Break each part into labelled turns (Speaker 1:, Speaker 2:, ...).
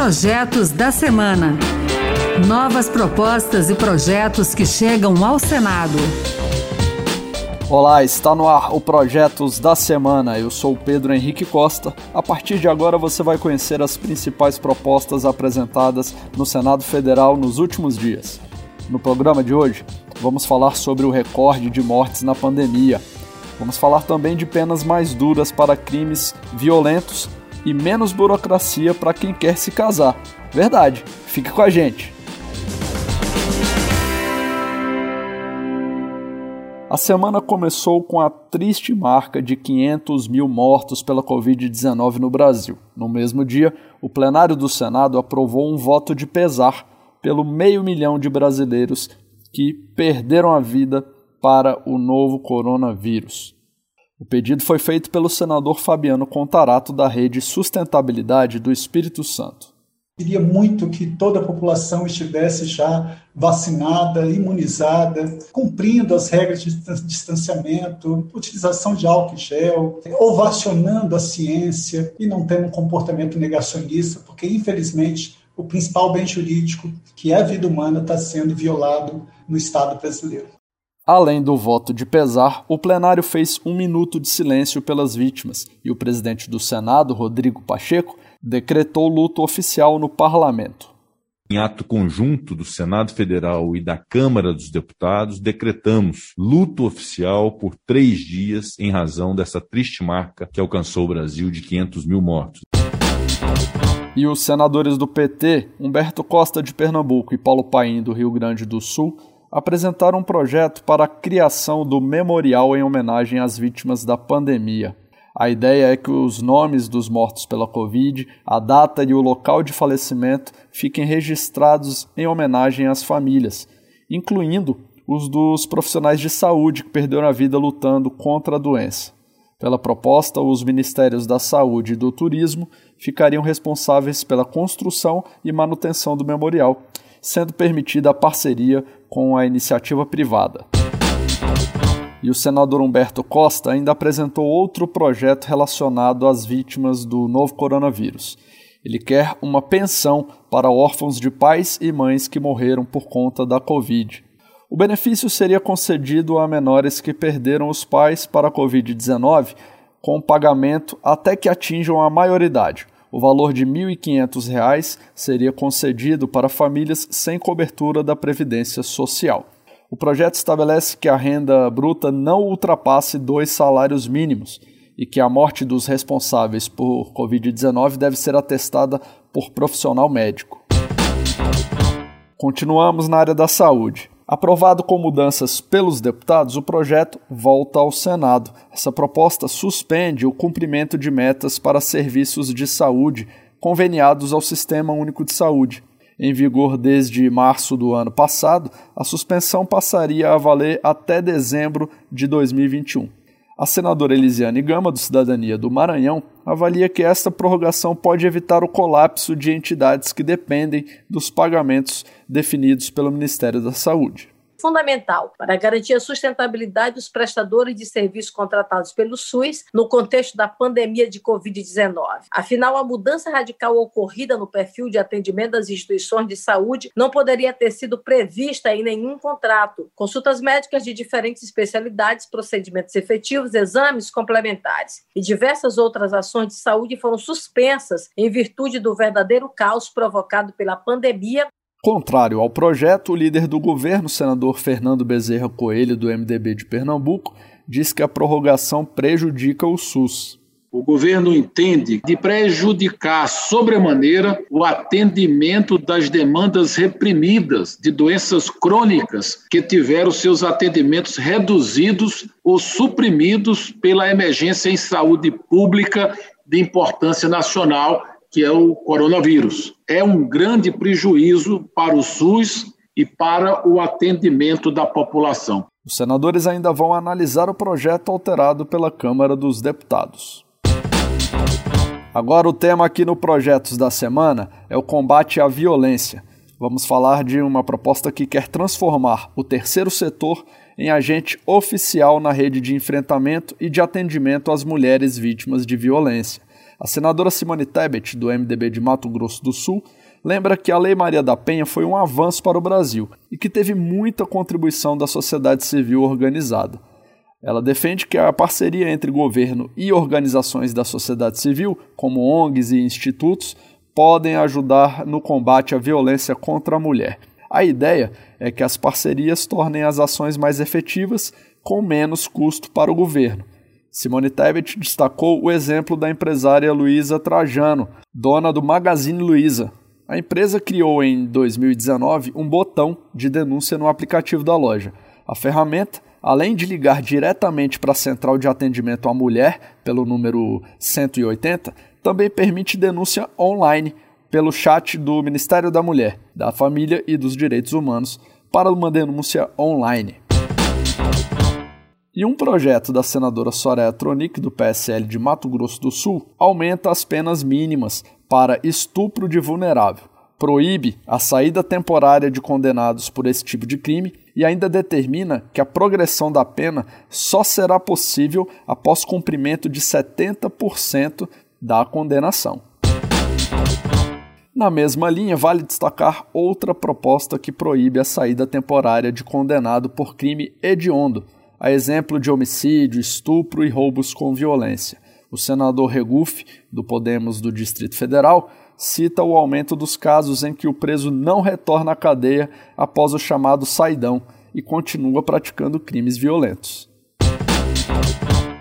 Speaker 1: Projetos da Semana. Novas propostas e projetos que chegam ao Senado.
Speaker 2: Olá, está no ar o Projetos da Semana. Eu sou Pedro Henrique Costa. A partir de agora você vai conhecer as principais propostas apresentadas no Senado Federal nos últimos dias. No programa de hoje, vamos falar sobre o recorde de mortes na pandemia. Vamos falar também de penas mais duras para crimes violentos e menos burocracia para quem quer se casar. Verdade, fique com a gente. A semana começou com a triste marca de 500 mil mortos pela Covid-19 no Brasil. No mesmo dia, o plenário do Senado aprovou um voto de pesar pelo meio milhão de brasileiros que perderam a vida para o novo coronavírus. O pedido foi feito pelo senador Fabiano Contarato, da Rede Sustentabilidade do Espírito Santo.
Speaker 3: Queria muito que toda a população estivesse já vacinada, imunizada, cumprindo as regras de distanciamento, utilização de álcool e gel, ovacionando a ciência e não tendo um comportamento negacionista, porque infelizmente o principal bem jurídico, que é a vida humana, está sendo violado no Estado brasileiro.
Speaker 2: Além do voto de pesar, o plenário fez um minuto de silêncio pelas vítimas e o presidente do Senado, Rodrigo Pacheco, decretou luto oficial no parlamento.
Speaker 4: Em ato conjunto do Senado Federal e da Câmara dos Deputados, decretamos luto oficial por três dias em razão dessa triste marca que alcançou o Brasil de 500 mil mortos.
Speaker 2: E os senadores do PT, Humberto Costa de Pernambuco e Paulo Paim do Rio Grande do Sul, apresentaram um projeto para a criação do memorial em homenagem às vítimas da pandemia. A ideia é que os nomes dos mortos pela Covid, a data e o local de falecimento fiquem registrados em homenagem às famílias, incluindo os dos profissionais de saúde que perderam a vida lutando contra a doença. Pela proposta, os Ministérios da Saúde e do Turismo ficariam responsáveis pela construção e manutenção do memorial, sendo permitida a parceria com a iniciativa privada. E o senador Humberto Costa ainda apresentou outro projeto relacionado às vítimas do novo coronavírus. Ele quer uma pensão para órfãos de pais e mães que morreram por conta da Covid. O benefício seria concedido a menores que perderam os pais para a Covid-19 com pagamento até que atinjam a maioridade o valor de R$ 1.500 seria concedido para famílias sem cobertura da Previdência Social. O projeto estabelece que a renda bruta não ultrapasse dois salários mínimos e que a morte dos responsáveis por Covid-19 deve ser atestada por profissional médico. Continuamos na área da saúde. Aprovado com mudanças pelos deputados, o projeto volta ao Senado. Essa proposta suspende o cumprimento de metas para serviços de saúde conveniados ao Sistema Único de Saúde. Em vigor desde março do ano passado, a suspensão passaria a valer até dezembro de 2021. A senadora Elisiane Gama, do Cidadania do Maranhão, avalia que esta prorrogação pode evitar o colapso de entidades que dependem dos pagamentos definidos pelo Ministério da Saúde
Speaker 5: fundamental para garantir a sustentabilidade dos prestadores de serviços contratados pelo SUS no contexto da pandemia de Covid-19. Afinal, a mudança radical ocorrida no perfil de atendimento das instituições de saúde não poderia ter sido prevista em nenhum contrato. Consultas médicas de diferentes especialidades, procedimentos efetivos, exames complementares e diversas outras ações de saúde foram suspensas em virtude do verdadeiro caos provocado pela pandemia
Speaker 2: Contrário ao projeto, o líder do governo, senador Fernando Bezerra Coelho, do MDB de Pernambuco, diz que a prorrogação prejudica o SUS.
Speaker 6: O governo entende de prejudicar sobremaneira o atendimento das demandas reprimidas de doenças crônicas que tiveram seus atendimentos reduzidos ou suprimidos pela emergência em saúde pública de importância nacional que é o coronavírus. É um grande prejuízo para o SUS e para o atendimento da população.
Speaker 2: Os senadores ainda vão analisar o projeto alterado pela Câmara dos Deputados. Agora, o tema aqui no Projetos da Semana é o combate à violência. Vamos falar de uma proposta que quer transformar o terceiro setor em agente oficial na rede de enfrentamento e de atendimento às mulheres vítimas de violência. A senadora Simone Tebet, do MDB de Mato Grosso do Sul, lembra que a Lei Maria da Penha foi um avanço para o Brasil e que teve muita contribuição da sociedade civil organizada. Ela defende que a parceria entre governo e organizações da sociedade civil, como ONGs e institutos, podem ajudar no combate à violência contra a mulher. A ideia é que as parcerias tornem as ações mais efetivas com menos custo para o governo. Simone Tebet destacou o exemplo da empresária Luísa Trajano, dona do Magazine Luiza. A empresa criou em 2019 um botão de denúncia no aplicativo da loja. A ferramenta além de ligar diretamente para a central de atendimento à mulher, pelo número 180, também permite denúncia online pelo chat do Ministério da Mulher, da Família e dos Direitos Humanos para uma denúncia online. E um projeto da senadora Soraya Tronic, do PSL de Mato Grosso do Sul, aumenta as penas mínimas para estupro de vulnerável proíbe a saída temporária de condenados por esse tipo de crime e ainda determina que a progressão da pena só será possível após cumprimento de 70% da condenação. Na mesma linha, vale destacar outra proposta que proíbe a saída temporária de condenado por crime hediondo, a exemplo de homicídio, estupro e roubos com violência. O senador Regufe, do Podemos do Distrito Federal, cita o aumento dos casos em que o preso não retorna à cadeia após o chamado saidão e continua praticando crimes violentos.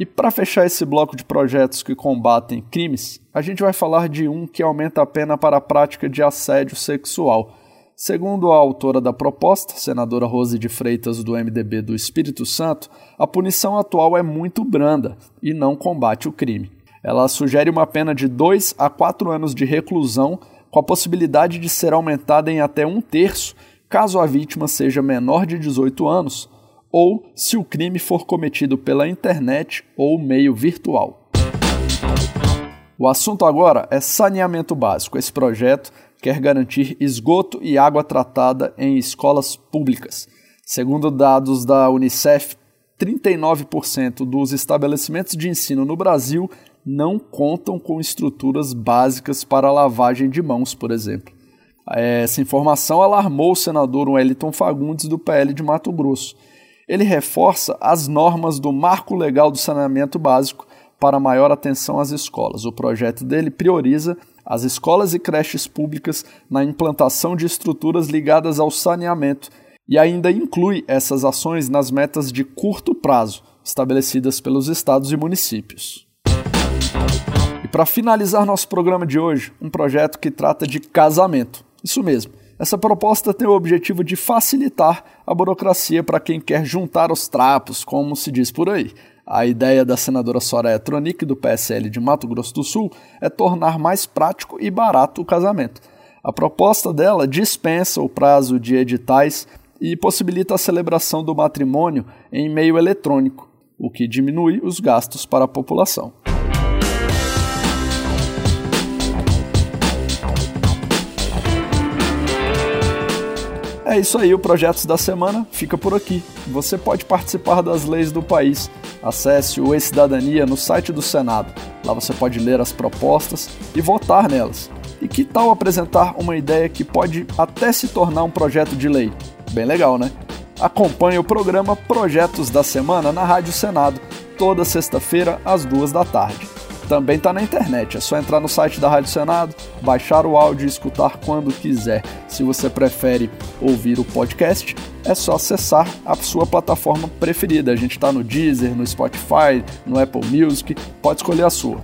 Speaker 2: E para fechar esse bloco de projetos que combatem crimes, a gente vai falar de um que aumenta a pena para a prática de assédio sexual. Segundo a autora da proposta, senadora Rose de Freitas do MDB do Espírito Santo, a punição atual é muito branda e não combate o crime. Ela sugere uma pena de 2 a 4 anos de reclusão, com a possibilidade de ser aumentada em até um terço caso a vítima seja menor de 18 anos ou se o crime for cometido pela internet ou meio virtual. O assunto agora é saneamento básico. Esse projeto quer garantir esgoto e água tratada em escolas públicas. Segundo dados da Unicef, 39% dos estabelecimentos de ensino no Brasil não contam com estruturas básicas para lavagem de mãos, por exemplo. Essa informação alarmou o senador Wellington Fagundes do PL de Mato Grosso. Ele reforça as normas do Marco Legal do Saneamento Básico para maior atenção às escolas. O projeto dele prioriza as escolas e creches públicas na implantação de estruturas ligadas ao saneamento e ainda inclui essas ações nas metas de curto prazo estabelecidas pelos estados e municípios. E para finalizar nosso programa de hoje, um projeto que trata de casamento. Isso mesmo. Essa proposta tem o objetivo de facilitar a burocracia para quem quer juntar os trapos, como se diz por aí. A ideia da senadora Soraya Tronic, do PSL de Mato Grosso do Sul, é tornar mais prático e barato o casamento. A proposta dela dispensa o prazo de editais e possibilita a celebração do matrimônio em meio eletrônico, o que diminui os gastos para a população. É isso aí, o Projetos da Semana fica por aqui. Você pode participar das leis do país. Acesse o E-Cidadania no site do Senado. Lá você pode ler as propostas e votar nelas. E que tal apresentar uma ideia que pode até se tornar um projeto de lei? Bem legal, né? Acompanhe o programa Projetos da Semana na Rádio Senado, toda sexta-feira às duas da tarde também está na internet. É só entrar no site da Rádio Senado, baixar o áudio e escutar quando quiser. Se você prefere ouvir o podcast, é só acessar a sua plataforma preferida. A gente está no Deezer, no Spotify, no Apple Music, pode escolher a sua.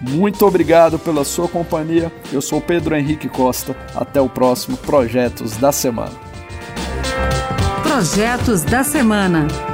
Speaker 2: Muito obrigado pela sua companhia. Eu sou Pedro Henrique Costa. Até o próximo Projetos da Semana.
Speaker 1: Projetos da Semana.